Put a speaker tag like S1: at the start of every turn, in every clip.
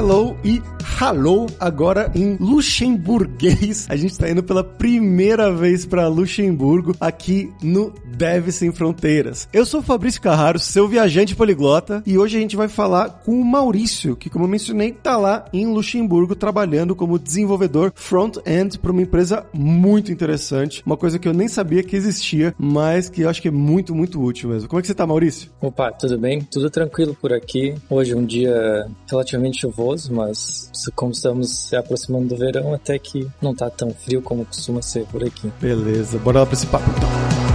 S1: hello e hello agora em luxemburguês. A gente tá indo pela primeira vez para Luxemburgo aqui no Deve Sem Fronteiras. Eu sou Fabrício Carraro, seu viajante poliglota, e hoje a gente vai falar com o Maurício, que como eu mencionei, tá lá em Luxemburgo trabalhando como desenvolvedor front-end para uma empresa muito interessante, uma coisa que eu nem sabia que existia, mas que eu acho que é muito, muito útil mesmo. Como é que você tá, Maurício?
S2: Opa, tudo bem? Tudo tranquilo por aqui. Hoje é um dia relativamente chuvoso, mas como estamos se aproximando do verão, até que não tá tão frio como costuma ser por aqui.
S1: Beleza, bora lá pra esse papo então.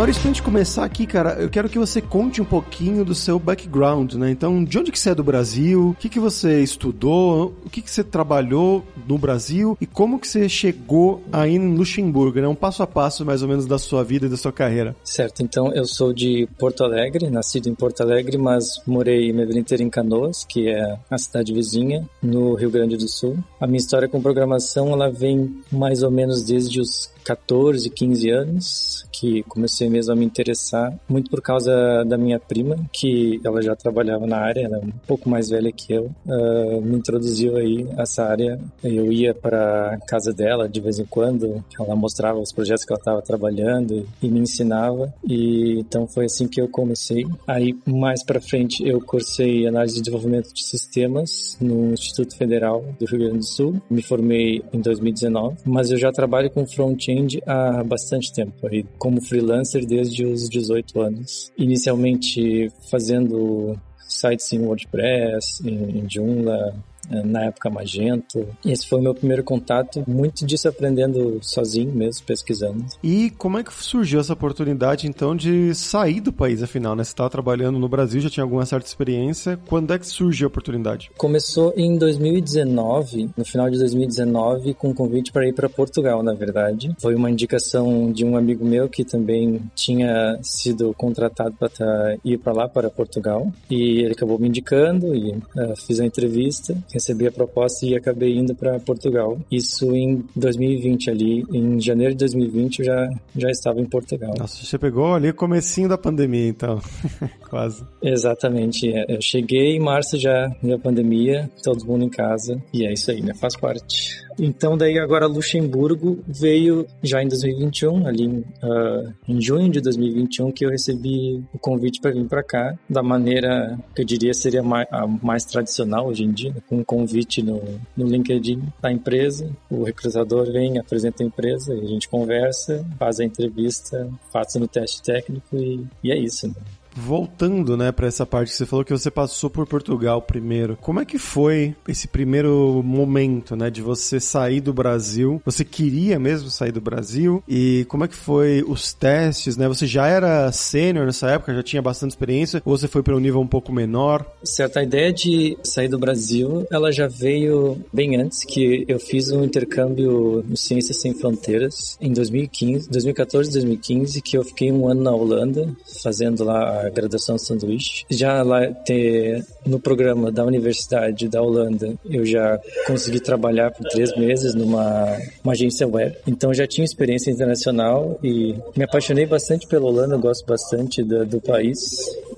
S1: Maurício, pra gente começar aqui, cara, eu quero que você conte um pouquinho do seu background, né? Então, de onde que você é do Brasil? O que que você estudou? O que que você trabalhou no Brasil? E como que você chegou aí em Luxemburgo, né? Um passo a passo, mais ou menos, da sua vida e da sua carreira.
S2: Certo, então eu sou de Porto Alegre, nascido em Porto Alegre, mas morei minha vida inteira em Canoas, que é a cidade vizinha, no Rio Grande do Sul. A minha história com programação, ela vem mais ou menos desde os 14, 15 anos, que comecei mesmo a me interessar, muito por causa da minha prima, que ela já trabalhava na área, ela é um pouco mais velha que eu, uh, me introduziu aí essa área. Eu ia para casa dela de vez em quando, ela mostrava os projetos que ela estava trabalhando e me ensinava, e então foi assim que eu comecei. Aí mais para frente eu cursei análise de desenvolvimento de sistemas no Instituto Federal do Rio Grande do Sul, me formei em 2019, mas eu já trabalho com front-end há bastante tempo, aí como freelancer desde os 18 anos. Inicialmente fazendo sites em WordPress, em Joomla, na época Magento. Esse foi o meu primeiro contato, muito disso aprendendo sozinho mesmo, pesquisando.
S1: E como é que surgiu essa oportunidade então de sair do país, afinal, né? Você estava trabalhando no Brasil, já tinha alguma certa experiência. Quando é que surgiu a oportunidade?
S2: Começou em 2019, no final de 2019, com um convite para ir para Portugal, na verdade. Foi uma indicação de um amigo meu que também tinha sido contratado para ir para lá, para Portugal. E ele acabou me indicando e uh, fiz a entrevista recebi a proposta e acabei indo para Portugal. Isso em 2020 ali, em janeiro de 2020 eu já já estava em Portugal.
S1: Nossa, você pegou ali o comecinho da pandemia, então, quase.
S2: Exatamente. É, eu cheguei em março já da pandemia, todo mundo em casa e é isso aí, né? Faz parte. Então, daí agora Luxemburgo veio já em 2021, ali uh, em junho de 2021, que eu recebi o convite para vir para cá, da maneira que eu diria seria mais, a mais tradicional hoje em dia, com um convite no, no LinkedIn da empresa. O recrutador vem, apresenta a empresa, a gente conversa, faz a entrevista, faz no teste técnico e, e é isso. Né?
S1: Voltando, né, para essa parte que você falou que você passou por Portugal primeiro. Como é que foi esse primeiro momento, né, de você sair do Brasil? Você queria mesmo sair do Brasil? E como é que foi os testes, né? Você já era sênior nessa época, já tinha bastante experiência, ou você foi para um nível um pouco menor?
S2: Certa ideia de sair do Brasil, ela já veio bem antes que eu fiz um intercâmbio no Ciências Sem Fronteiras em 2015, 2014, 2015, que eu fiquei um ano na Holanda fazendo lá graduação sanduíche. Já lá ter, no programa da Universidade da Holanda, eu já consegui trabalhar por três meses numa uma agência web. Então já tinha experiência internacional e me apaixonei bastante pela Holanda, gosto bastante do, do país.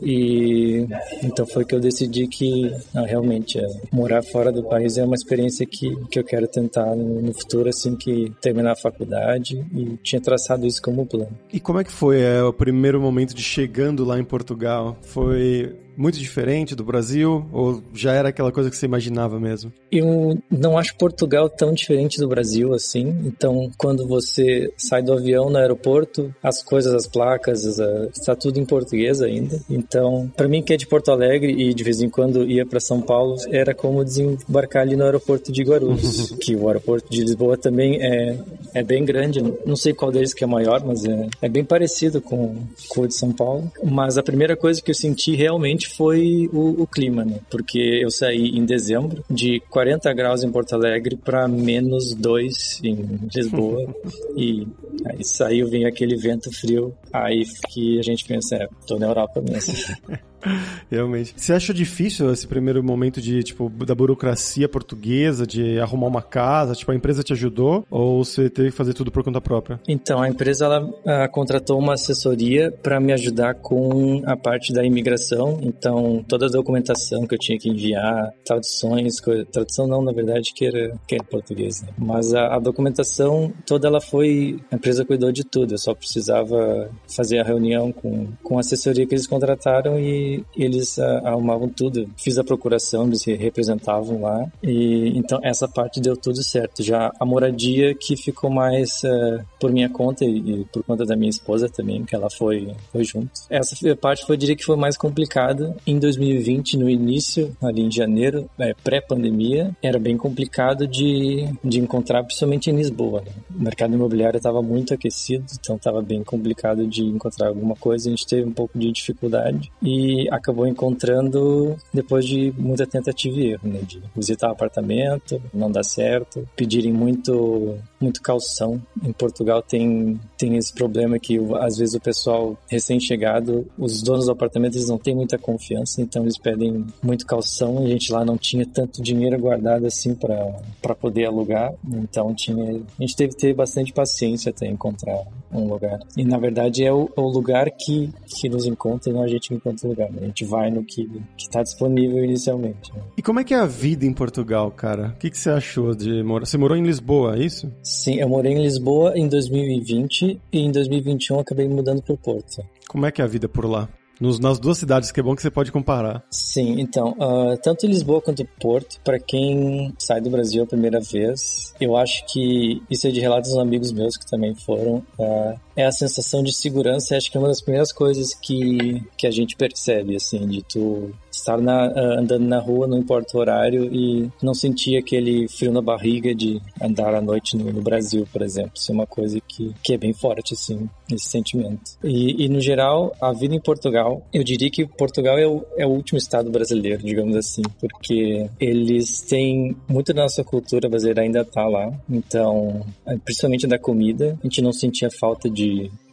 S2: E então foi que eu decidi que realmente é, morar fora do país é uma experiência que, que eu quero tentar no, no futuro assim que terminar a faculdade e tinha traçado isso como plano.
S1: E como é que foi é, o primeiro momento de chegando lá em Portugal? Foi muito diferente do Brasil? Ou já era aquela coisa que você imaginava mesmo?
S2: Eu não acho Portugal tão diferente do Brasil assim. Então, quando você sai do avião no aeroporto, as coisas, as placas, está tudo em português ainda. Então, para mim que é de Porto Alegre e de vez em quando ia para São Paulo, era como desembarcar ali no aeroporto de Guarulhos, que o aeroporto de Lisboa também é, é bem grande. Não sei qual deles que é maior, mas é, é bem parecido com, com o de São Paulo. Mas a primeira coisa que eu senti realmente foi o, o, clima, né? Porque eu saí em dezembro de 40 graus em Porto Alegre para menos 2 em Lisboa e aí saiu, vem aquele vento frio, aí que a gente pensa, é, tô na Europa mesmo.
S1: Realmente. Você acha difícil esse primeiro momento de, tipo, da burocracia portuguesa, de arrumar uma casa? Tipo, a empresa te ajudou ou você teve que fazer tudo por conta própria?
S2: Então, a empresa, ela contratou uma assessoria para me ajudar com a parte da imigração. Então, toda a documentação que eu tinha que enviar, traduções, tradução não, na verdade, que era, que era português, né? Mas a, a documentação toda ela foi, a empresa cuidou de tudo. Eu só precisava fazer a reunião com, com a assessoria que eles contrataram e, eles uh, arrumavam tudo. Fiz a procuração, eles se representavam lá. E então essa parte deu tudo certo. Já a moradia que ficou mais uh, por minha conta e, e, por conta da minha esposa também, que ela foi, foi junto. Essa parte foi, eu diria que foi mais complicada. Em 2020, no início, ali em janeiro, é, pré-pandemia, era bem complicado de, de encontrar, principalmente em Lisboa. Né? O mercado imobiliário estava muito aquecido, então estava bem complicado de encontrar alguma coisa. A gente teve um pouco de dificuldade e acabou encontrando depois de muita tentativa e erro, né? De visitar o apartamento, não dá certo, pedirem muito, muito calção. Em Portugal tem, tem esse problema que às vezes o pessoal recém-chegado, os donos do apartamento eles não têm muita confiança, então eles pedem muito calção. A gente lá não tinha tanto dinheiro guardado assim para poder alugar, então tinha, a gente teve que ter bastante paciência até encontrar um lugar. E na verdade é o, o lugar que, que nos encontra e não a gente encontra o lugar. Né? A gente vai no que está disponível inicialmente. Né?
S1: E como é que é a vida em Portugal, cara? O que, que você achou de morar? Você morou em Lisboa, é isso?
S2: Sim, eu morei em Lisboa em 2020 e em 2021 acabei mudando para o Porto.
S1: Como é que é a vida por lá? Nos, nas duas cidades, que é bom que você pode comparar.
S2: Sim, então, uh, tanto Lisboa quanto Porto, para quem sai do Brasil a primeira vez, eu acho que isso é de relatos dos amigos meus que também foram. Uh, é a sensação de segurança, acho que é uma das primeiras coisas que, que a gente percebe, assim, de tu estar na, uh, andando na rua, não importa o horário, e não sentir aquele frio na barriga de andar à noite no, no Brasil, por exemplo. Isso é uma coisa que, que é bem forte, assim, esse sentimento. E, e, no geral, a vida em Portugal, eu diria que Portugal é o, é o último estado brasileiro, digamos assim, porque eles têm muito da nossa cultura brasileira ainda tá lá, então, principalmente da comida, a gente não sentia falta de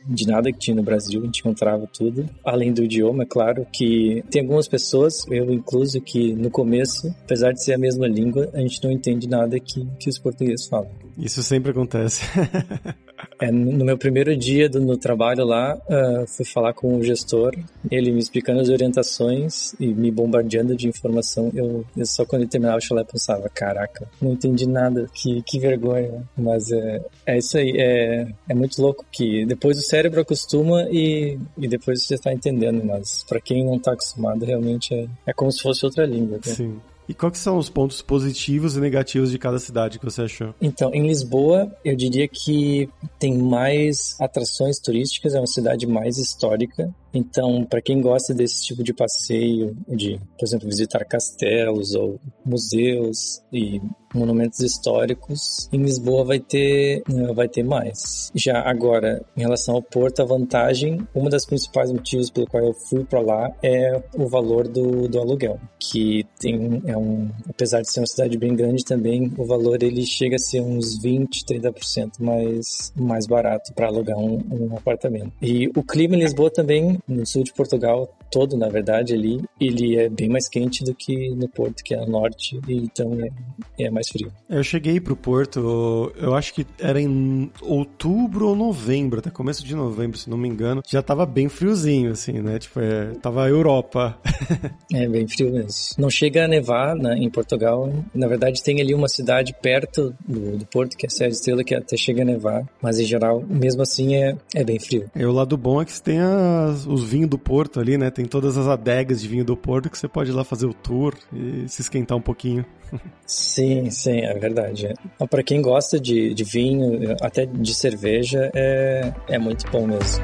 S2: de nada que tinha no Brasil, a gente encontrava tudo. Além do idioma, é claro, que tem algumas pessoas, eu incluso, que no começo, apesar de ser a mesma língua, a gente não entende nada que, que os portugueses falam.
S1: Isso sempre acontece.
S2: É, no meu primeiro dia do, no trabalho lá, uh, fui falar com o gestor, ele me explicando as orientações e me bombardeando de informação. Eu, eu só quando ele terminava o chalé pensava, caraca, não entendi nada, que, que vergonha. Mas é, é isso aí, é, é muito louco que depois o cérebro acostuma e, e depois você está entendendo, mas para quem não está acostumado, realmente é, é como se fosse outra língua. Né?
S1: Sim. E quais são os pontos positivos e negativos de cada cidade que você achou?
S2: Então, em Lisboa, eu diria que tem mais atrações turísticas, é uma cidade mais histórica. Então, para quem gosta desse tipo de passeio, de, por exemplo, visitar castelos ou museus e monumentos históricos, em Lisboa vai ter eh, vai ter mais. Já agora, em relação ao Porto, a vantagem, uma das principais motivos pelo qual eu fui para lá é o valor do, do aluguel, que tem é um, apesar de ser uma cidade bem grande também, o valor ele chega a ser uns 20, 30% mais mais barato para alugar um, um apartamento. E o clima em Lisboa também no sul de Portugal todo, na verdade, ali, ele é bem mais quente do que no Porto, que é no norte, então é, é mais frio.
S1: Eu cheguei pro Porto, eu acho que era em outubro ou novembro, até começo de novembro, se não me engano, já tava bem friozinho, assim, né? Tipo, é, tava Europa.
S2: é, bem frio mesmo. Não chega a nevar né, em Portugal, na verdade tem ali uma cidade perto do, do Porto, que é Serra Estrela, que até chega a nevar, mas em geral, mesmo assim, é, é bem frio.
S1: E o lado bom é que você tem as, os vinhos do Porto ali, né? Tem todas as adegas de vinho do Porto que você pode ir lá fazer o tour e se esquentar um pouquinho.
S2: Sim, sim, é verdade. Para quem gosta de, de vinho, até de cerveja, é, é muito bom mesmo.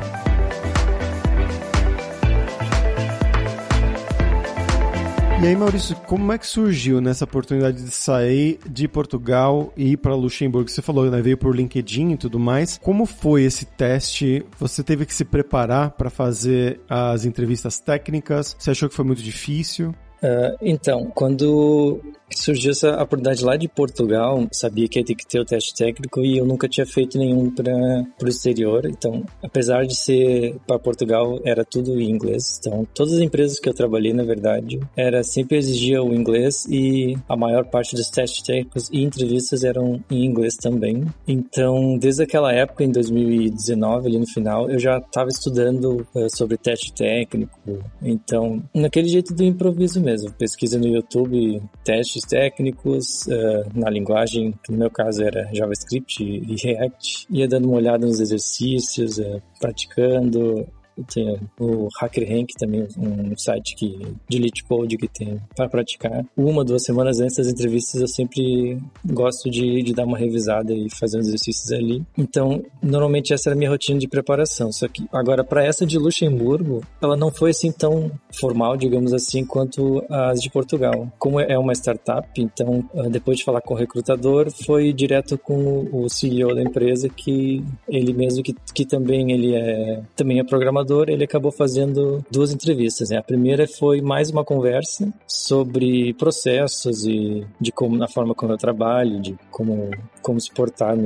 S1: E aí, Maurício, como é que surgiu nessa oportunidade de sair de Portugal e ir para Luxemburgo? Você falou, né, veio por LinkedIn e tudo mais. Como foi esse teste? Você teve que se preparar para fazer as entrevistas técnicas? Você achou que foi muito difícil?
S2: Uh, então, quando surgiu essa oportunidade lá de Portugal, sabia que ia ter que ter o teste técnico e eu nunca tinha feito nenhum para o exterior. Então, apesar de ser para Portugal, era tudo em inglês. Então, todas as empresas que eu trabalhei, na verdade, era sempre exigia o inglês e a maior parte dos testes técnicos e entrevistas eram em inglês também. Então, desde aquela época, em 2019, ali no final, eu já estava estudando uh, sobre teste técnico. Então, naquele jeito do improviso mesmo, pesquisa no YouTube, testes técnicos uh, na linguagem, que no meu caso era JavaScript e React, ia dando uma olhada nos exercícios, uh, praticando, tem o Hacker Rank também, um site que, de Elite Code que tem para praticar. Uma, duas semanas antes das entrevistas eu sempre gosto de, de dar uma revisada e fazer uns exercícios ali. Então, normalmente essa era a minha rotina de preparação. Só que agora, para essa de Luxemburgo, ela não foi assim tão formal, digamos assim, quanto as de Portugal. Como é uma startup, então, ah, depois de falar com o recrutador, foi direto com o CEO da empresa, que ele mesmo que, que também ele é também é programador ele acabou fazendo duas entrevistas. Né? A primeira foi mais uma conversa sobre processos e de como na forma como eu trabalho, de como como se portar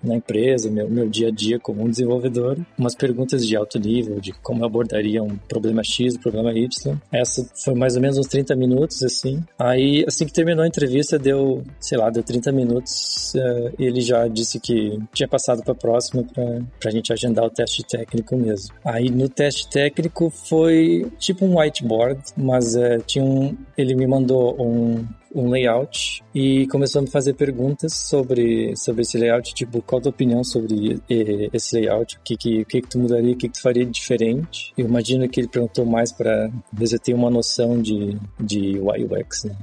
S2: na empresa, meu, meu dia a dia como um desenvolvedor. Umas perguntas de alto nível, de como eu abordaria um problema X, um problema Y. Essa foi mais ou menos uns 30 minutos, assim. Aí, assim que terminou a entrevista, deu, sei lá, deu 30 minutos. Uh, ele já disse que tinha passado para a próxima para a gente agendar o teste técnico mesmo. Aí, no teste técnico foi tipo um whiteboard, mas uh, tinha um, ele me mandou um um layout e começou a me fazer perguntas sobre, sobre esse layout, tipo, qual a tua opinião sobre esse layout, o que, que, o que, que tu mudaria, o que, que tu faria diferente. Eu imagino que ele perguntou mais para ver se eu tenho uma noção de, de UX, né?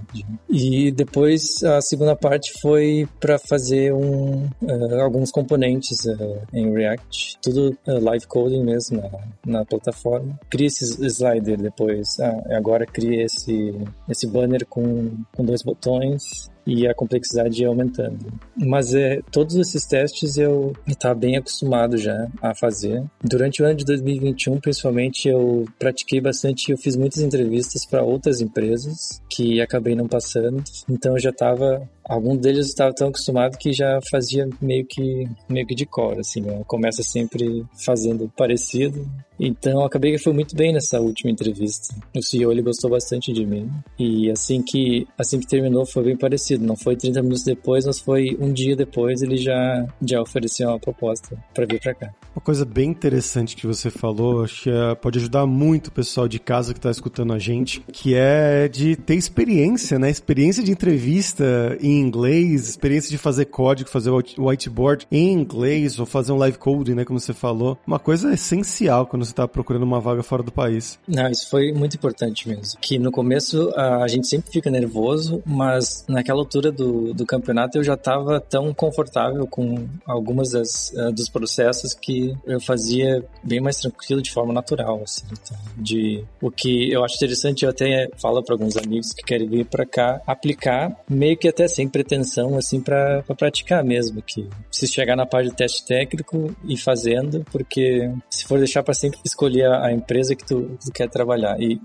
S2: E depois a segunda parte foi para fazer um, uh, alguns componentes uh, em React, tudo uh, live coding mesmo na, na plataforma. Cria esse slider depois, ah, agora cria esse, esse banner com, com dois botões e a complexidade ia aumentando. Mas é, todos esses testes eu estava bem acostumado já a fazer. Durante o ano de 2021, principalmente, eu pratiquei bastante, eu fiz muitas entrevistas para outras empresas que acabei não passando. Então eu já estava algum deles estava tão acostumado que já fazia meio que meio que de cor, assim, né? começa sempre fazendo parecido. Então, acabei que foi muito bem nessa última entrevista. O CEO ele gostou bastante de mim e assim que assim que terminou foi bem parecido. Não foi 30 minutos depois, mas foi um dia depois ele já já ofereceu uma proposta para vir para cá.
S1: Uma coisa bem interessante que você falou, acho que é, pode ajudar muito o pessoal de casa que está escutando a gente, que é de ter experiência, né? Experiência de entrevista em inglês, experiência de fazer código, fazer o whiteboard em inglês ou fazer um live coding, né, como você falou. Uma coisa essencial quando você está procurando uma vaga fora do país.
S2: Não, isso foi muito importante mesmo. Que no começo a gente sempre fica nervoso, mas naquela altura do, do campeonato eu já estava tão confortável com algumas das, uh, dos processos que eu fazia bem mais tranquilo de forma natural, assim. Então, de o que eu acho interessante, eu até falo para alguns amigos que querem vir para cá aplicar meio que até sem pretensão assim para praticar mesmo, que se chegar na parte do teste técnico e fazendo, porque se for deixar para sempre escolher a empresa que tu, tu quer trabalhar e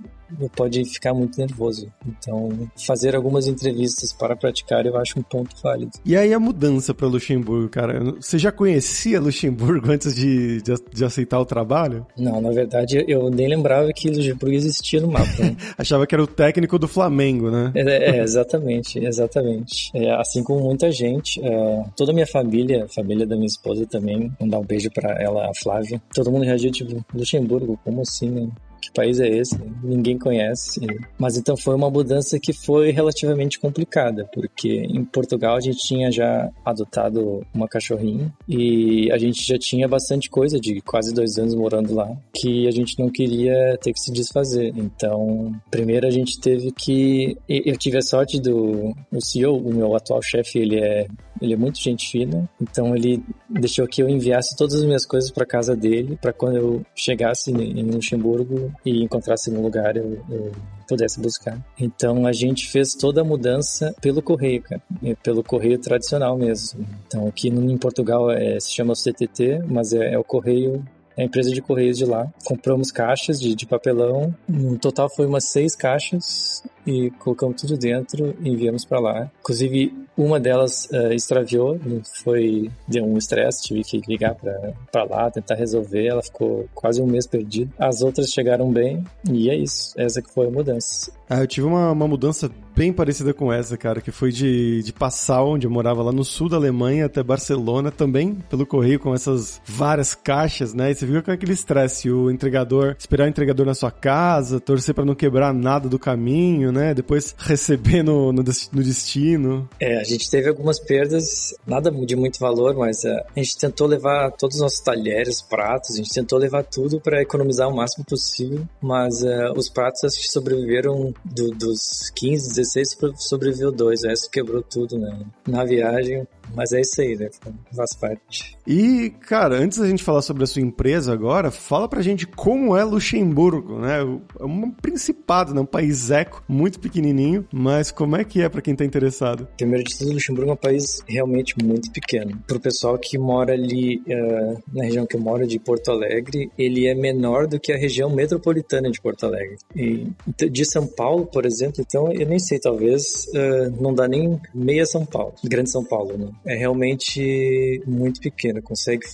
S2: pode ficar muito nervoso. Então, fazer algumas entrevistas para praticar eu acho um ponto válido.
S1: E aí a mudança para Luxemburgo, cara? Você já conhecia Luxemburgo antes de, de, de, aceitar o trabalho?
S2: Não, na verdade eu nem lembrava que Luxemburgo existia no mapa. Né?
S1: Achava que era o técnico do Flamengo, né?
S2: É, é exatamente, exatamente. É, assim como muita gente, é, toda a minha família, a família da minha esposa também, mandar um beijo para ela, a Flávia. Todo mundo reagiu tipo, Luxemburgo, como assim, né? Que país é esse? Ninguém conhece. Mas então foi uma mudança que foi relativamente complicada, porque em Portugal a gente tinha já adotado uma cachorrinha e a gente já tinha bastante coisa de quase dois anos morando lá que a gente não queria ter que se desfazer. Então, primeiro a gente teve que. Eu tive a sorte do o CEO, o meu atual chefe, ele é ele é muito gente fina, então ele deixou que eu enviasse todas as minhas coisas para casa dele, para quando eu chegasse em Luxemburgo e encontrasse um lugar eu, eu pudesse buscar. Então a gente fez toda a mudança pelo correio, cara, pelo correio tradicional mesmo. Então aqui em Portugal é, se chama CTT, mas é, é o correio a empresa de correios de lá. Compramos caixas de, de papelão, no total foi umas seis caixas e colocamos tudo dentro e enviamos para lá. Inclusive, uma delas uh, extraviou, foi deu um estresse, tive que ligar para lá, tentar resolver. Ela ficou quase um mês perdida. As outras chegaram bem e é isso. Essa que foi a mudança.
S1: Ah, eu tive uma, uma mudança bem parecida com essa, cara, que foi de, de passar onde eu morava lá no sul da Alemanha até Barcelona, também pelo correio com essas várias caixas, né? E você viu com aquele estresse, o entregador, esperar o entregador na sua casa, torcer para não quebrar nada do caminho, né? Depois receber no, no, no, destino.
S2: É, a gente teve algumas perdas, nada de muito valor, mas uh, a gente tentou levar todos os nossos talheres, pratos, a gente tentou levar tudo para economizar o máximo possível, mas uh, os pratos acho que sobreviveram do, dos 15, 16 sobreviveu dois, o resto quebrou tudo, né? Na viagem, mas é isso aí, né? Faz parte.
S1: E, cara, antes da gente falar sobre a sua empresa agora, fala pra gente como é Luxemburgo, né? É um principado, né? Um país eco, muito pequenininho, mas como é que é para quem tá interessado?
S2: Primeiro de tudo, Luxemburgo é um país realmente muito pequeno. Pro pessoal que mora ali uh, na região que eu moro, de Porto Alegre, ele é menor do que a região metropolitana de Porto Alegre. E de São Paulo, por exemplo, então, eu nem sei, talvez uh, não dá nem meia São Paulo, Grande São Paulo, né? É realmente muito pequena. Consegue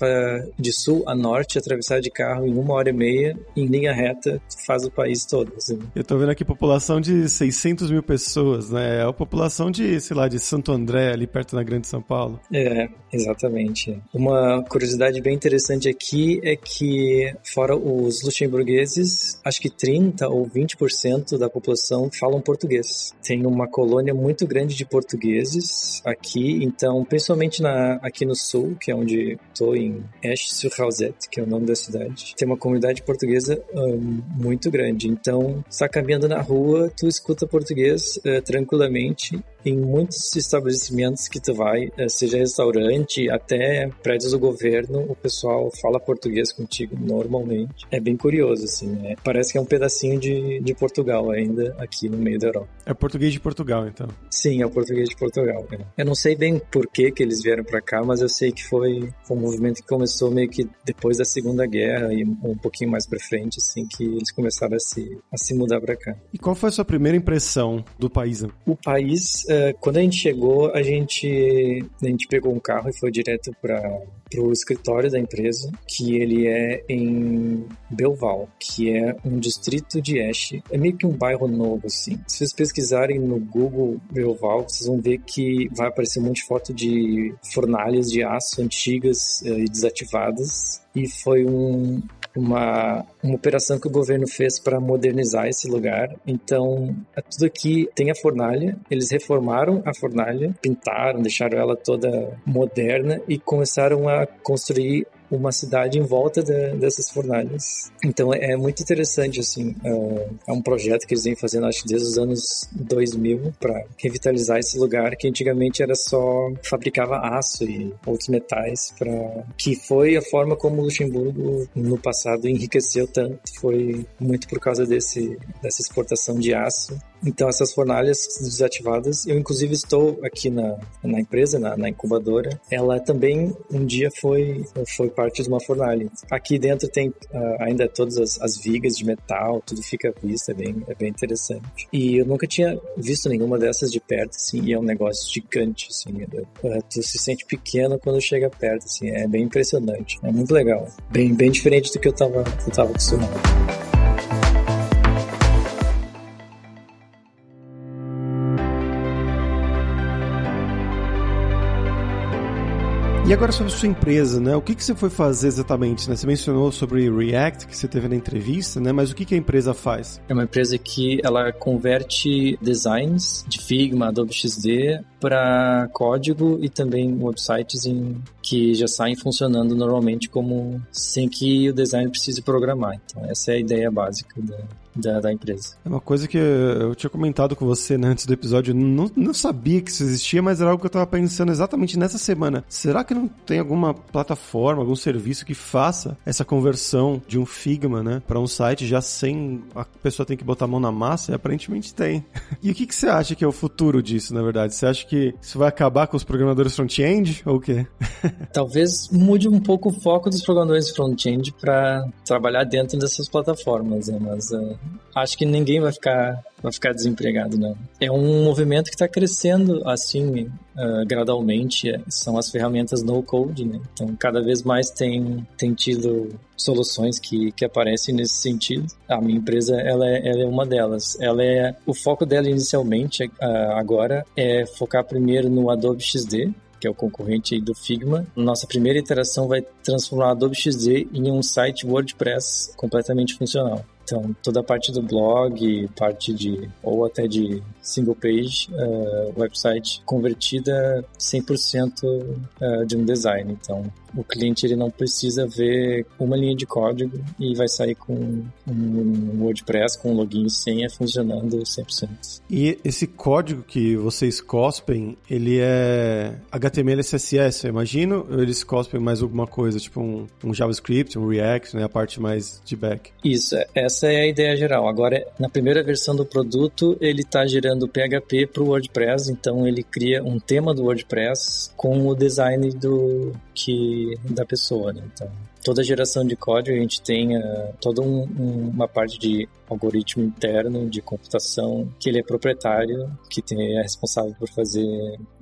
S2: de sul a norte atravessar de carro em uma hora e meia, em linha reta, faz o país todo. Assim.
S1: Eu tô vendo aqui população de 600 mil pessoas, né? É a população de, sei lá, de Santo André, ali perto da Grande São Paulo.
S2: É, exatamente. Uma curiosidade bem interessante aqui é que, fora os luxemburgueses, acho que 30 ou 20% da população falam português. Tem uma colônia muito grande de portugueses aqui, então principalmente na, aqui no sul, que é onde estou, em Esch-sur-Rauzet, que é o nome da cidade, tem uma comunidade portuguesa um, muito grande. Então, está caminhando na rua, tu escuta português uh, tranquilamente em muitos estabelecimentos que tu vai, uh, seja restaurante, até prédios do governo, o pessoal fala português contigo normalmente. É bem curioso, assim, né? Parece que é um pedacinho de, de Portugal ainda aqui no meio da Europa.
S1: É português de Portugal, então?
S2: Sim, é o português de Portugal. É. Eu não sei bem por que que eles vieram para cá, mas eu sei que foi, um movimento que começou meio que depois da Segunda Guerra e um pouquinho mais para frente, assim, que eles começaram a se, a se mudar para cá.
S1: E qual foi a sua primeira impressão do país?
S2: O país, uh, quando a gente chegou, a gente, a gente pegou um carro e foi direto para o escritório da empresa, que ele é em Belval, que é um distrito de Esch. É meio que um bairro novo, assim. Se vocês pesquisarem no Google Belval, vocês vão ver que vai aparecer um monte de foto de fornalhas de aço antigas eh, e desativadas. E foi um, uma, uma operação que o governo fez para modernizar esse lugar. Então, é tudo aqui tem a fornalha, eles reformaram a fornalha, pintaram, deixaram ela toda moderna e começaram a construir uma cidade em volta de, dessas fornalhas. Então é muito interessante, assim, é, é um projeto que eles vêm fazendo, acho que desde os anos 2000, para revitalizar esse lugar que antigamente era só fabricava aço e outros metais, para que foi a forma como Luxemburgo no passado enriqueceu tanto, foi muito por causa desse dessa exportação de aço então, essas fornalhas desativadas, eu inclusive estou aqui na, na empresa, na, na incubadora, ela também um dia foi, foi parte de uma fornalha. Aqui dentro tem uh, ainda todas as, as, vigas de metal, tudo fica à vista, é bem, é bem interessante. E eu nunca tinha visto nenhuma dessas de perto, assim, e é um negócio gigante, assim, uh, tu se sente pequeno quando chega perto, assim, é bem impressionante, é muito legal. Bem, bem diferente do que eu estava eu tava acostumado.
S1: E agora sobre sua empresa, né? O que, que você foi fazer exatamente? Né? Você mencionou sobre React, que você teve na entrevista, né? Mas o que, que a empresa faz?
S2: É uma empresa que ela converte designs de Figma, Adobe XD para código e também websites em, que já saem funcionando normalmente como sem que o designer precise programar. Então essa é a ideia básica da, da, da, empresa.
S1: É uma coisa que eu tinha comentado com você né, antes do episódio, não, não sabia que isso existia, mas era algo que eu estava pensando exatamente nessa semana. Será que não tem alguma plataforma, algum serviço que faça essa conversão de um Figma, né, para um site já sem a pessoa tem que botar a mão na massa? E aparentemente tem. E o que, que você acha que é o futuro disso, na verdade? Você acha que isso vai acabar com os programadores front-end ou o quê?
S2: Talvez mude um pouco o foco dos programadores front-end para trabalhar dentro dessas plataformas, né? mas uh, acho que ninguém vai ficar vai ficar desempregado, não. É um movimento que está crescendo assim uh, gradualmente. É, são as ferramentas no code, né? Então cada vez mais tem tem tido soluções que, que aparecem nesse sentido. A minha empresa ela é, ela é uma delas. Ela é o foco dela inicialmente uh, agora é focar primeiro no Adobe XD, que é o concorrente do Figma. Nossa primeira iteração vai transformar o Adobe XD em um site WordPress completamente funcional. Então, toda a parte do blog, parte de, ou até de single page, uh, website convertida 100% uh, de um design. Então, o cliente ele não precisa ver uma linha de código e vai sair com um WordPress com login e senha funcionando 100%.
S1: E esse código que vocês cospem, ele é HTML e CSS, eu imagino? Ou eles cospem mais alguma coisa, tipo um, um JavaScript, um React, né, a parte mais de back?
S2: Isso, essa é a ideia geral. Agora, na primeira versão do produto, ele está gerando PHP para o WordPress, então ele cria um tema do WordPress com o design do que da pessoa, né? Então, toda geração de código a gente tem uh, toda um, um, uma parte de algoritmo interno de computação que ele é proprietário, que tem, é responsável por fazer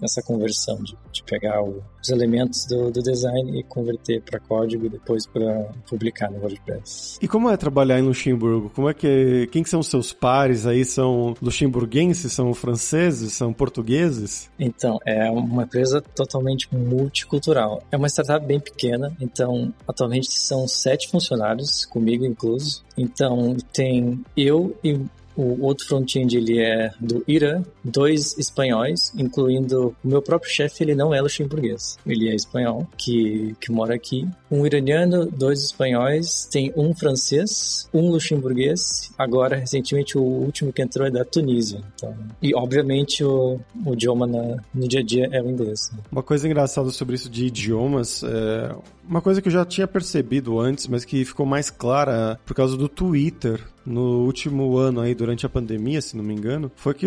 S2: essa conversão de, de pegar o, os elementos do, do, design e converter para código e depois para publicar no WordPress.
S1: E como é trabalhar em Luxemburgo? Como é que quem que são os seus pares aí? São luxemburguenses? São franceses? São portugueses?
S2: Então é uma empresa totalmente multicultural. É uma startup bem pequena, então atualmente são sete funcionários comigo incluso. Então tem eu e o outro front-end ele é do Irã, dois espanhóis, incluindo o meu próprio chefe, ele não é luxemburguês, ele é espanhol, que, que mora aqui. Um iraniano, dois espanhóis, tem um francês, um luxemburguês, agora recentemente o último que entrou é da Tunísia. Então, e obviamente o, o idioma na, no dia a dia é o inglês. Né?
S1: Uma coisa engraçada sobre isso de idiomas, é uma coisa que eu já tinha percebido antes, mas que ficou mais clara por causa do Twitter no último ano aí, durante a pandemia, se não me engano, foi que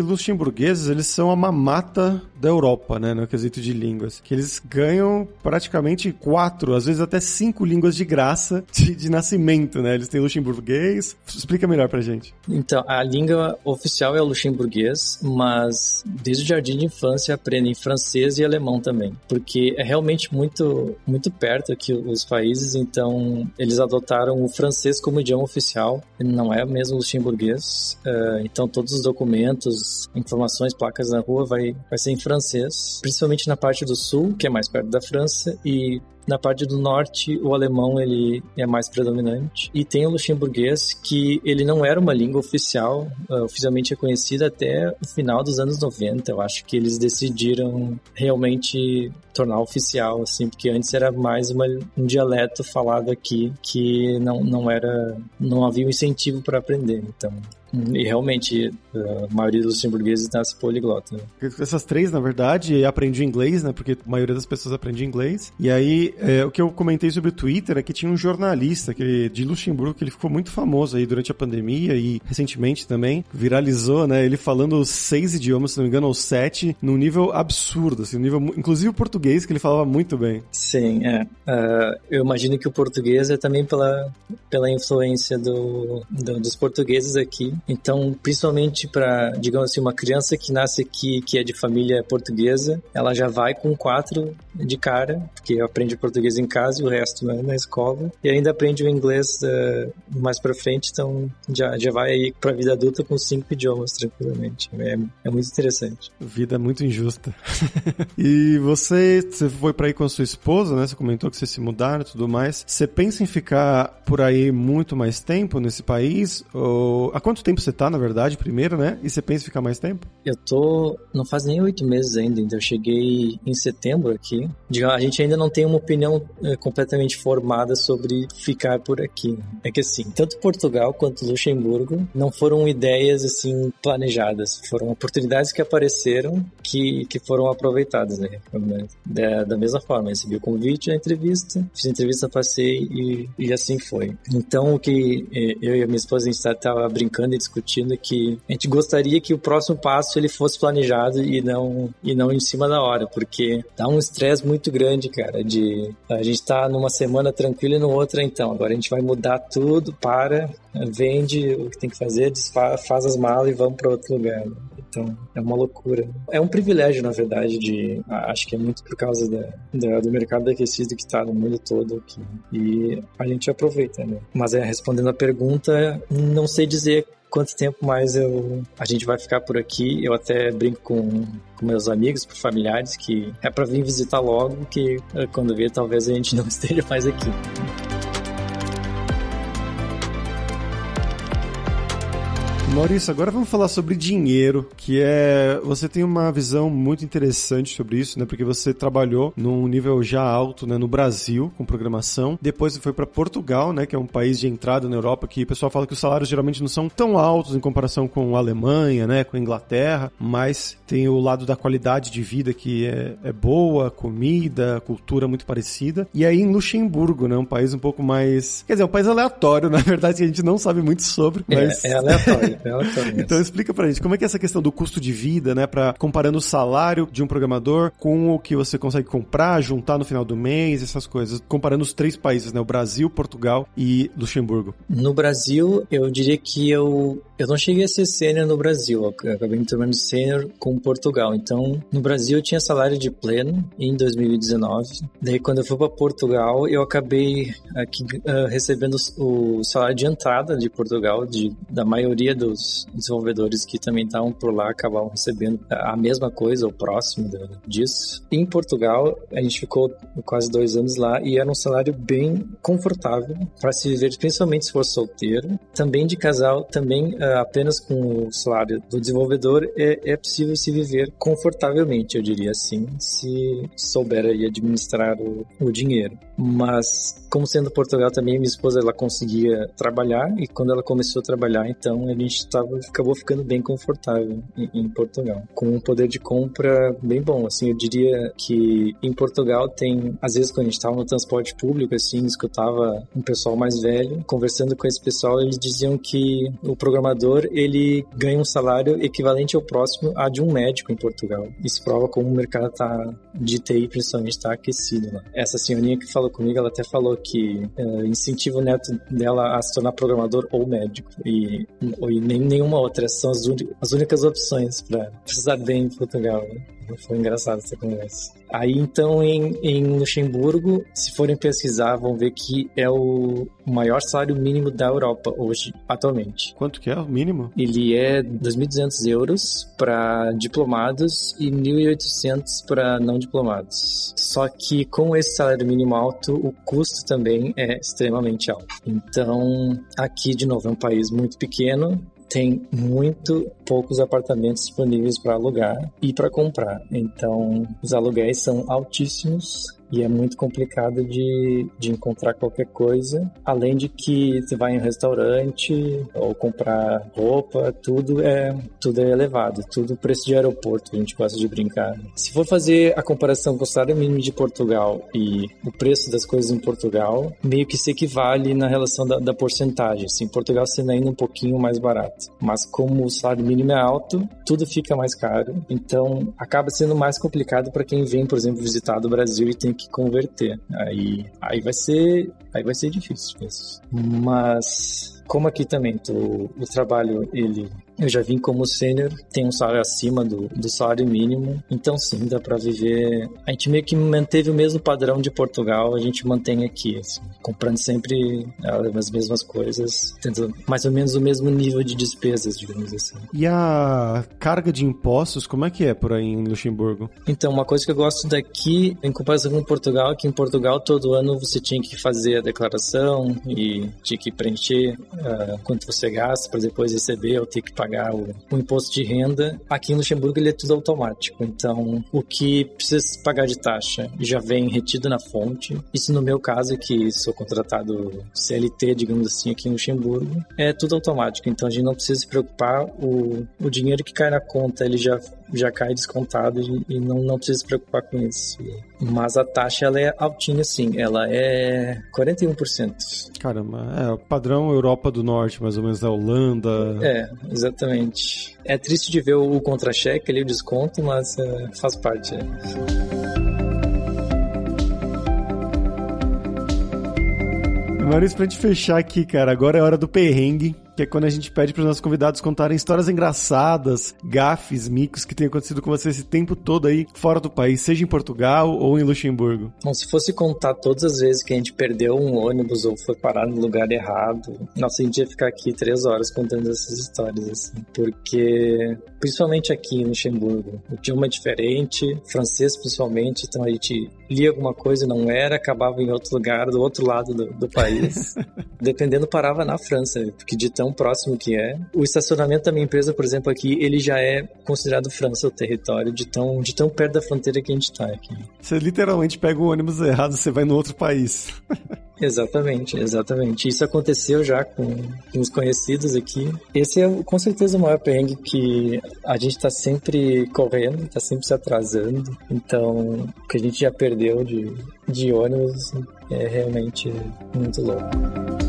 S1: luxemburgueses, eles são a mamata da Europa, né, no quesito de línguas. Que eles ganham praticamente quatro, às vezes até cinco línguas de graça de, de nascimento, né? Eles têm luxemburguês. Explica melhor pra gente.
S2: Então, a língua oficial é o luxemburguês, mas desde o jardim de infância aprendem francês e alemão também, porque é realmente muito, muito perto aqui os países, então eles adotaram o francês como idioma oficial, não é mesmo luxemburguês. Uh, então todos os documentos, informações, placas na rua vai, vai ser em francês, principalmente na parte do sul, que é mais perto da França, e na parte do norte, o alemão ele é mais predominante. E tem o luxemburguês, que ele não era uma língua oficial, uh, oficialmente reconhecida até o final dos anos 90. Eu acho que eles decidiram realmente tornar oficial, assim, porque antes era mais uma, um dialeto falado aqui que não, não era, não havia um incentivo para aprender. Então, e realmente, a maioria dos luxemburgueses nasce poliglota. Né?
S1: Essas três, na verdade, aprendi inglês, né? Porque a maioria das pessoas aprende inglês. E aí, é, o que eu comentei sobre o Twitter é que tinha um jornalista que, de Luxemburgo que ele ficou muito famoso aí durante a pandemia e recentemente também. Viralizou, né? Ele falando seis idiomas, se não me engano, ou sete, num nível absurdo, assim, um nível, inclusive o português, que ele falava muito bem.
S2: Sim, é. Uh, eu imagino que o português é também pela, pela influência do, do dos portugueses aqui então, principalmente para, digamos assim, uma criança que nasce aqui, que é de família portuguesa, ela já vai com quatro de cara, porque aprende português em casa e o resto né, na escola, e ainda aprende o inglês uh, mais para frente, então já, já vai aí para a vida adulta com cinco idiomas tranquilamente. É, é muito interessante.
S1: Vida muito injusta. e você, você foi para aí com a sua esposa, né? Você comentou que você se mudaram e tudo mais. Você pensa em ficar por aí muito mais tempo nesse país? Ou há quanto tempo você tá, na verdade, primeiro, né? E você pensa em ficar mais tempo?
S2: Eu tô. Não faz nem oito meses ainda, então eu cheguei em setembro aqui. A gente ainda não tem uma opinião é, completamente formada sobre ficar por aqui. É que assim, tanto Portugal quanto Luxemburgo não foram ideias assim planejadas, foram oportunidades que apareceram que, que foram aproveitadas, né? Da, da mesma forma, recebi o convite, a entrevista, fiz a entrevista, passei e, e assim foi. Então, o que é, eu e a minha esposa a gente estava brincando discutindo que a gente gostaria que o próximo passo ele fosse planejado e não e não em cima da hora, porque dá um estresse muito grande, cara, de a gente tá numa semana tranquila e no outra então, agora a gente vai mudar tudo para vende o que tem que fazer, faz as malas e vamos para outro lugar. Então, é uma loucura. É um privilégio, na verdade, de. Acho que é muito por causa da, da do mercado aquecido que está no mundo todo aqui. E a gente aproveita, né? Mas é, respondendo a pergunta, não sei dizer quanto tempo mais eu a gente vai ficar por aqui. Eu até brinco com, com meus amigos, com familiares, que é para vir visitar logo, que eh, quando ver talvez a gente não esteja mais aqui.
S1: Maurício, agora vamos falar sobre dinheiro, que é. Você tem uma visão muito interessante sobre isso, né? Porque você trabalhou num nível já alto, né? No Brasil, com programação. Depois você foi para Portugal, né? Que é um país de entrada na Europa, que o pessoal fala que os salários geralmente não são tão altos em comparação com a Alemanha, né? Com a Inglaterra, mas tem o lado da qualidade de vida que é, é boa, comida, cultura muito parecida. E aí em Luxemburgo, né? Um país um pouco mais. Quer dizer, um país aleatório, na verdade, que a gente não sabe muito sobre. Mas...
S2: É, é aleatório.
S1: então explica pra gente como é que é essa questão do custo de vida, né, para comparando o salário de um programador com o que você consegue comprar, juntar no final do mês, essas coisas, comparando os três países, né, o Brasil, Portugal e Luxemburgo.
S2: No Brasil, eu diria que eu eu não cheguei a ser sênior no Brasil, eu acabei me tornando sênior com Portugal. Então, no Brasil eu tinha salário de pleno em 2019. Daí quando eu fui para Portugal, eu acabei aqui uh, recebendo o salário de entrada de Portugal, de, da maioria do os desenvolvedores que também estavam por lá acabavam recebendo a mesma coisa ou próximo disso. Em Portugal, a gente ficou quase dois anos lá e era um salário bem confortável para se viver, principalmente se for solteiro. Também de casal, também uh, apenas com o salário do desenvolvedor é, é possível se viver confortavelmente, eu diria assim, se souber administrar o, o dinheiro. Mas como sendo Portugal também, minha esposa ela conseguia trabalhar e quando ela começou a trabalhar, então a gente tava, acabou ficando bem confortável em, em, Portugal, com um poder de compra bem bom. Assim, eu diria que em Portugal tem, às vezes quando a gente estava no transporte público, assim, escutava um pessoal mais velho conversando com esse pessoal, eles diziam que o programador ele ganha um salário equivalente ao próximo a de um médico em Portugal. Isso prova como o mercado tá de TI principalmente está aquecido. Né? Essa senhorinha que falou comigo, ela até falou que uh, incentiva o neto dela a se tornar programador ou médico. E, e nem nenhuma outra. Essas são as, as únicas opções para precisar bem em Portugal. Né? Foi engraçado essa conversa. Aí então em, em Luxemburgo, se forem pesquisar, vão ver que é o maior salário mínimo da Europa hoje, atualmente.
S1: Quanto que é o mínimo?
S2: Ele é 2.200 euros para diplomados e 1.800 para não diplomados. Só que com esse salário mínimo alto, o custo também é extremamente alto. Então, aqui de novo é um país muito pequeno, tem muito poucos apartamentos disponíveis para alugar e para comprar. Então, os aluguéis são altíssimos e é muito complicado de, de encontrar qualquer coisa. Além de que você vai em um restaurante ou comprar roupa, tudo é tudo é elevado, tudo preço de aeroporto, a gente gosta de brincar. Se for fazer a comparação com o salário mínimo de Portugal e o preço das coisas em Portugal, meio que se equivale na relação da, da porcentagem. Assim, Portugal sendo ainda um pouquinho mais barato. Mas como o salário mínimo é alto, tudo fica mais caro. Então acaba sendo mais complicado para quem vem, por exemplo, visitar do Brasil e tem que converter. Aí, aí vai ser, aí vai ser difícil. Mas como aqui também tô, o trabalho ele eu já vim como sênior, tem um salário acima do, do salário mínimo, então sim, dá para viver. A gente meio que manteve o mesmo padrão de Portugal, a gente mantém aqui, assim, comprando sempre as mesmas coisas, tendo mais ou menos o mesmo nível de despesas, digamos assim.
S1: E a carga de impostos, como é que é por aí em Luxemburgo?
S2: Então, uma coisa que eu gosto daqui, em comparação com Portugal, é que em Portugal todo ano você tinha que fazer a declaração e tinha que preencher uh, quanto você gasta para depois receber ou ter que pagar pagar o, o, imposto de renda, aqui em Luxemburgo ele é tudo automático. Então, o que precisa pagar de taxa já vem retido na fonte. Isso no meu caso, que sou contratado CLT, digamos assim, aqui em Luxemburgo, é tudo automático. Então, a gente não precisa se preocupar. O, o dinheiro que cai na conta, ele já já cai descontado e não, não precisa se preocupar com isso. Mas a taxa ela é altinha sim, ela é 41%.
S1: Caramba, é o padrão Europa do Norte, mais ou menos da Holanda.
S2: É, exatamente. É triste de ver o contra-cheque ali, o desconto, mas é, faz parte. É.
S1: Maurício, pra gente fechar aqui, cara, agora é hora do perrengue que é quando a gente pede para os nossos convidados contarem histórias engraçadas, gafes, micos que tenham acontecido com você esse tempo todo aí fora do país, seja em Portugal ou em Luxemburgo.
S2: Bom, se fosse contar todas as vezes que a gente perdeu um ônibus ou foi parar no lugar errado, nossa, a gente ia ficar aqui três horas contando essas histórias, assim, porque principalmente aqui em Luxemburgo, o idioma é diferente, francês principalmente, então a gente lia alguma coisa e não era, acabava em outro lugar, do outro lado do, do país. Dependendo, parava na França, porque de tão próximo que é. O estacionamento da minha empresa, por exemplo, aqui, ele já é considerado França o território, de tão, de tão perto da fronteira que a gente tá aqui.
S1: Você literalmente pega o ônibus errado, você vai no outro país.
S2: Exatamente, exatamente. Isso aconteceu já com, com os conhecidos aqui. Esse é com certeza o maior perrengue que a gente está sempre correndo, está sempre se atrasando. Então, o que a gente já perdeu de, de ônibus é realmente muito louco.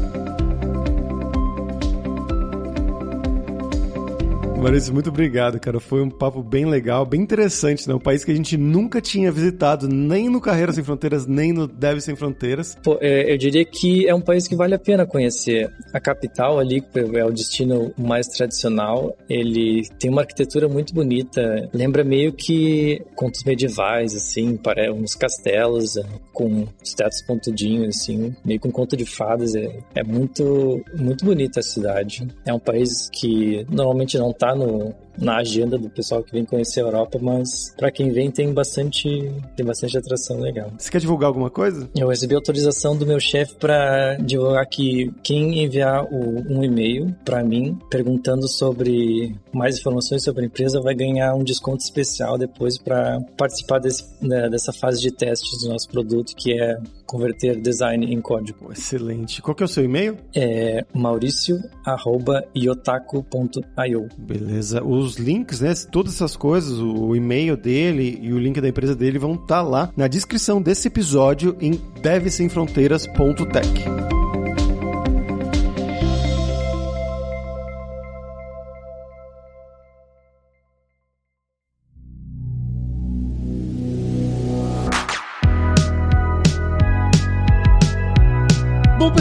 S1: Maurício, muito obrigado, cara. Foi um papo bem legal, bem interessante, né? Um país que a gente nunca tinha visitado, nem no Carreira Sem Fronteiras, nem no Deve Sem Fronteiras.
S2: Pô, é, eu diria que é um país que vale a pena conhecer. A capital ali é o destino mais tradicional. Ele tem uma arquitetura muito bonita. Lembra meio que contos medievais, assim, para uns castelos é, com os tetos pontudinhos, assim, meio com conto de fadas. É, é muito, muito bonita a cidade. É um país que normalmente não tá no, na agenda do pessoal que vem conhecer a Europa, mas para quem vem tem bastante tem bastante atração legal.
S1: Você quer divulgar alguma coisa?
S2: Eu recebi autorização do meu chefe para divulgar que quem enviar o, um e-mail para mim perguntando sobre mais informações sobre a empresa vai ganhar um desconto especial depois para participar desse, né, dessa fase de testes do nosso produto que é converter design em código.
S1: Excelente. Qual que é o seu e-mail?
S2: É mauricio@iotaku.io.
S1: Beleza. Os links, né, todas essas coisas, o e-mail dele e o link da empresa dele vão estar tá lá na descrição desse episódio em devsemfronteiras.tech.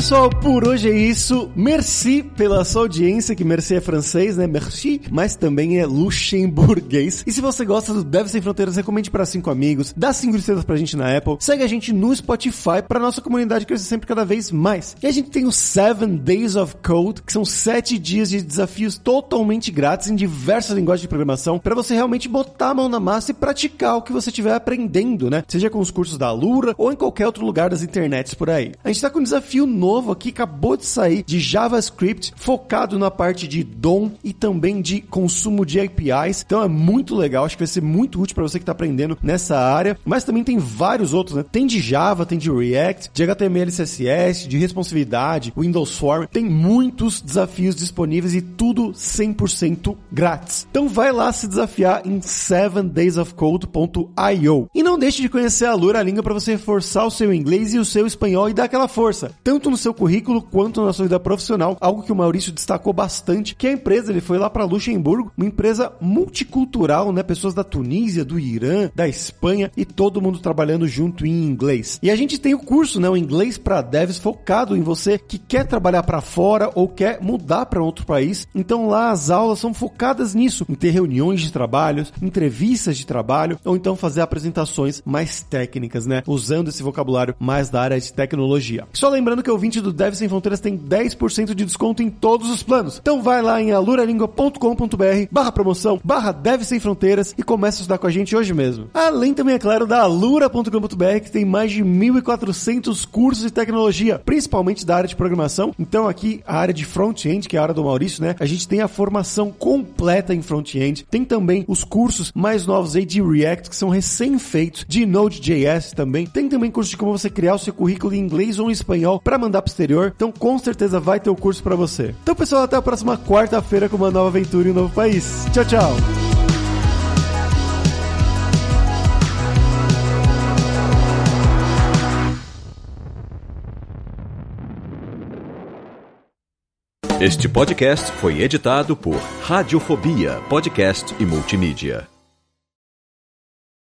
S1: pessoal, por hoje é isso. Merci pela sua audiência, que merci é francês, né? Merci, mas também é luxemburguês. E se você gosta do Deve Sem Fronteiras, recomende para cinco amigos, dá cinco estrelas pra gente na Apple, segue a gente no Spotify pra nossa comunidade crescer sempre cada vez mais. E a gente tem o Seven Days of Code, que são sete dias de desafios totalmente grátis em diversas linguagens de programação, para você realmente botar a mão na massa e praticar o que você estiver aprendendo, né? Seja com os cursos da Alura ou em qualquer outro lugar das internets por aí. A gente tá com um desafio novo aqui, acabou de sair, de JavaScript, focado na parte de DOM e também de consumo de APIs. Então é muito legal, acho que vai ser muito útil para você que está aprendendo nessa área. Mas também tem vários outros, né? Tem de Java, tem de React, de HTML, CSS, de responsividade, Windows Form. Tem muitos desafios disponíveis e tudo 100% grátis. Então vai lá se desafiar em 7daysofcode.io. E não deixe de conhecer a Lura, a língua para você reforçar o seu inglês e o seu espanhol e dar aquela força. Tanto no seu currículo quanto na sua vida profissional, algo que o Maurício destacou bastante, que a empresa, ele foi lá para Luxemburgo, uma empresa multicultural, né? Pessoas da Tunísia, do Irã, da Espanha e todo mundo trabalhando junto em inglês. E a gente tem o curso, né? O inglês para devs focado em você que quer trabalhar para fora ou quer mudar para outro país. Então lá as aulas são focadas nisso, em ter reuniões de trabalhos, entrevistas de trabalho ou então fazer apresentações mais técnicas, né? Usando esse vocabulário mais da área de tecnologia. Só lembrando que ouvinte do Deve Sem Fronteiras tem 10% de desconto em todos os planos. Então vai lá em aluralingua.com.br barra promoção, barra Deve Sem Fronteiras e começa a estudar com a gente hoje mesmo. Além também, é claro, da alura.com.br que tem mais de 1.400 cursos de tecnologia, principalmente da área de programação. Então aqui a área de front-end, que é a área do Maurício, né? A gente tem a formação completa em front-end. Tem também os cursos mais novos aí de React, que são recém-feitos, de Node.js também. Tem também curso de como você criar o seu currículo em inglês ou em espanhol para mandar pro exterior. Então, com certeza vai ter o curso para você. Então, pessoal, até a próxima quarta-feira com uma nova aventura em um novo país. Tchau, tchau.
S3: Este podcast foi editado por Radiofobia, podcast e multimídia.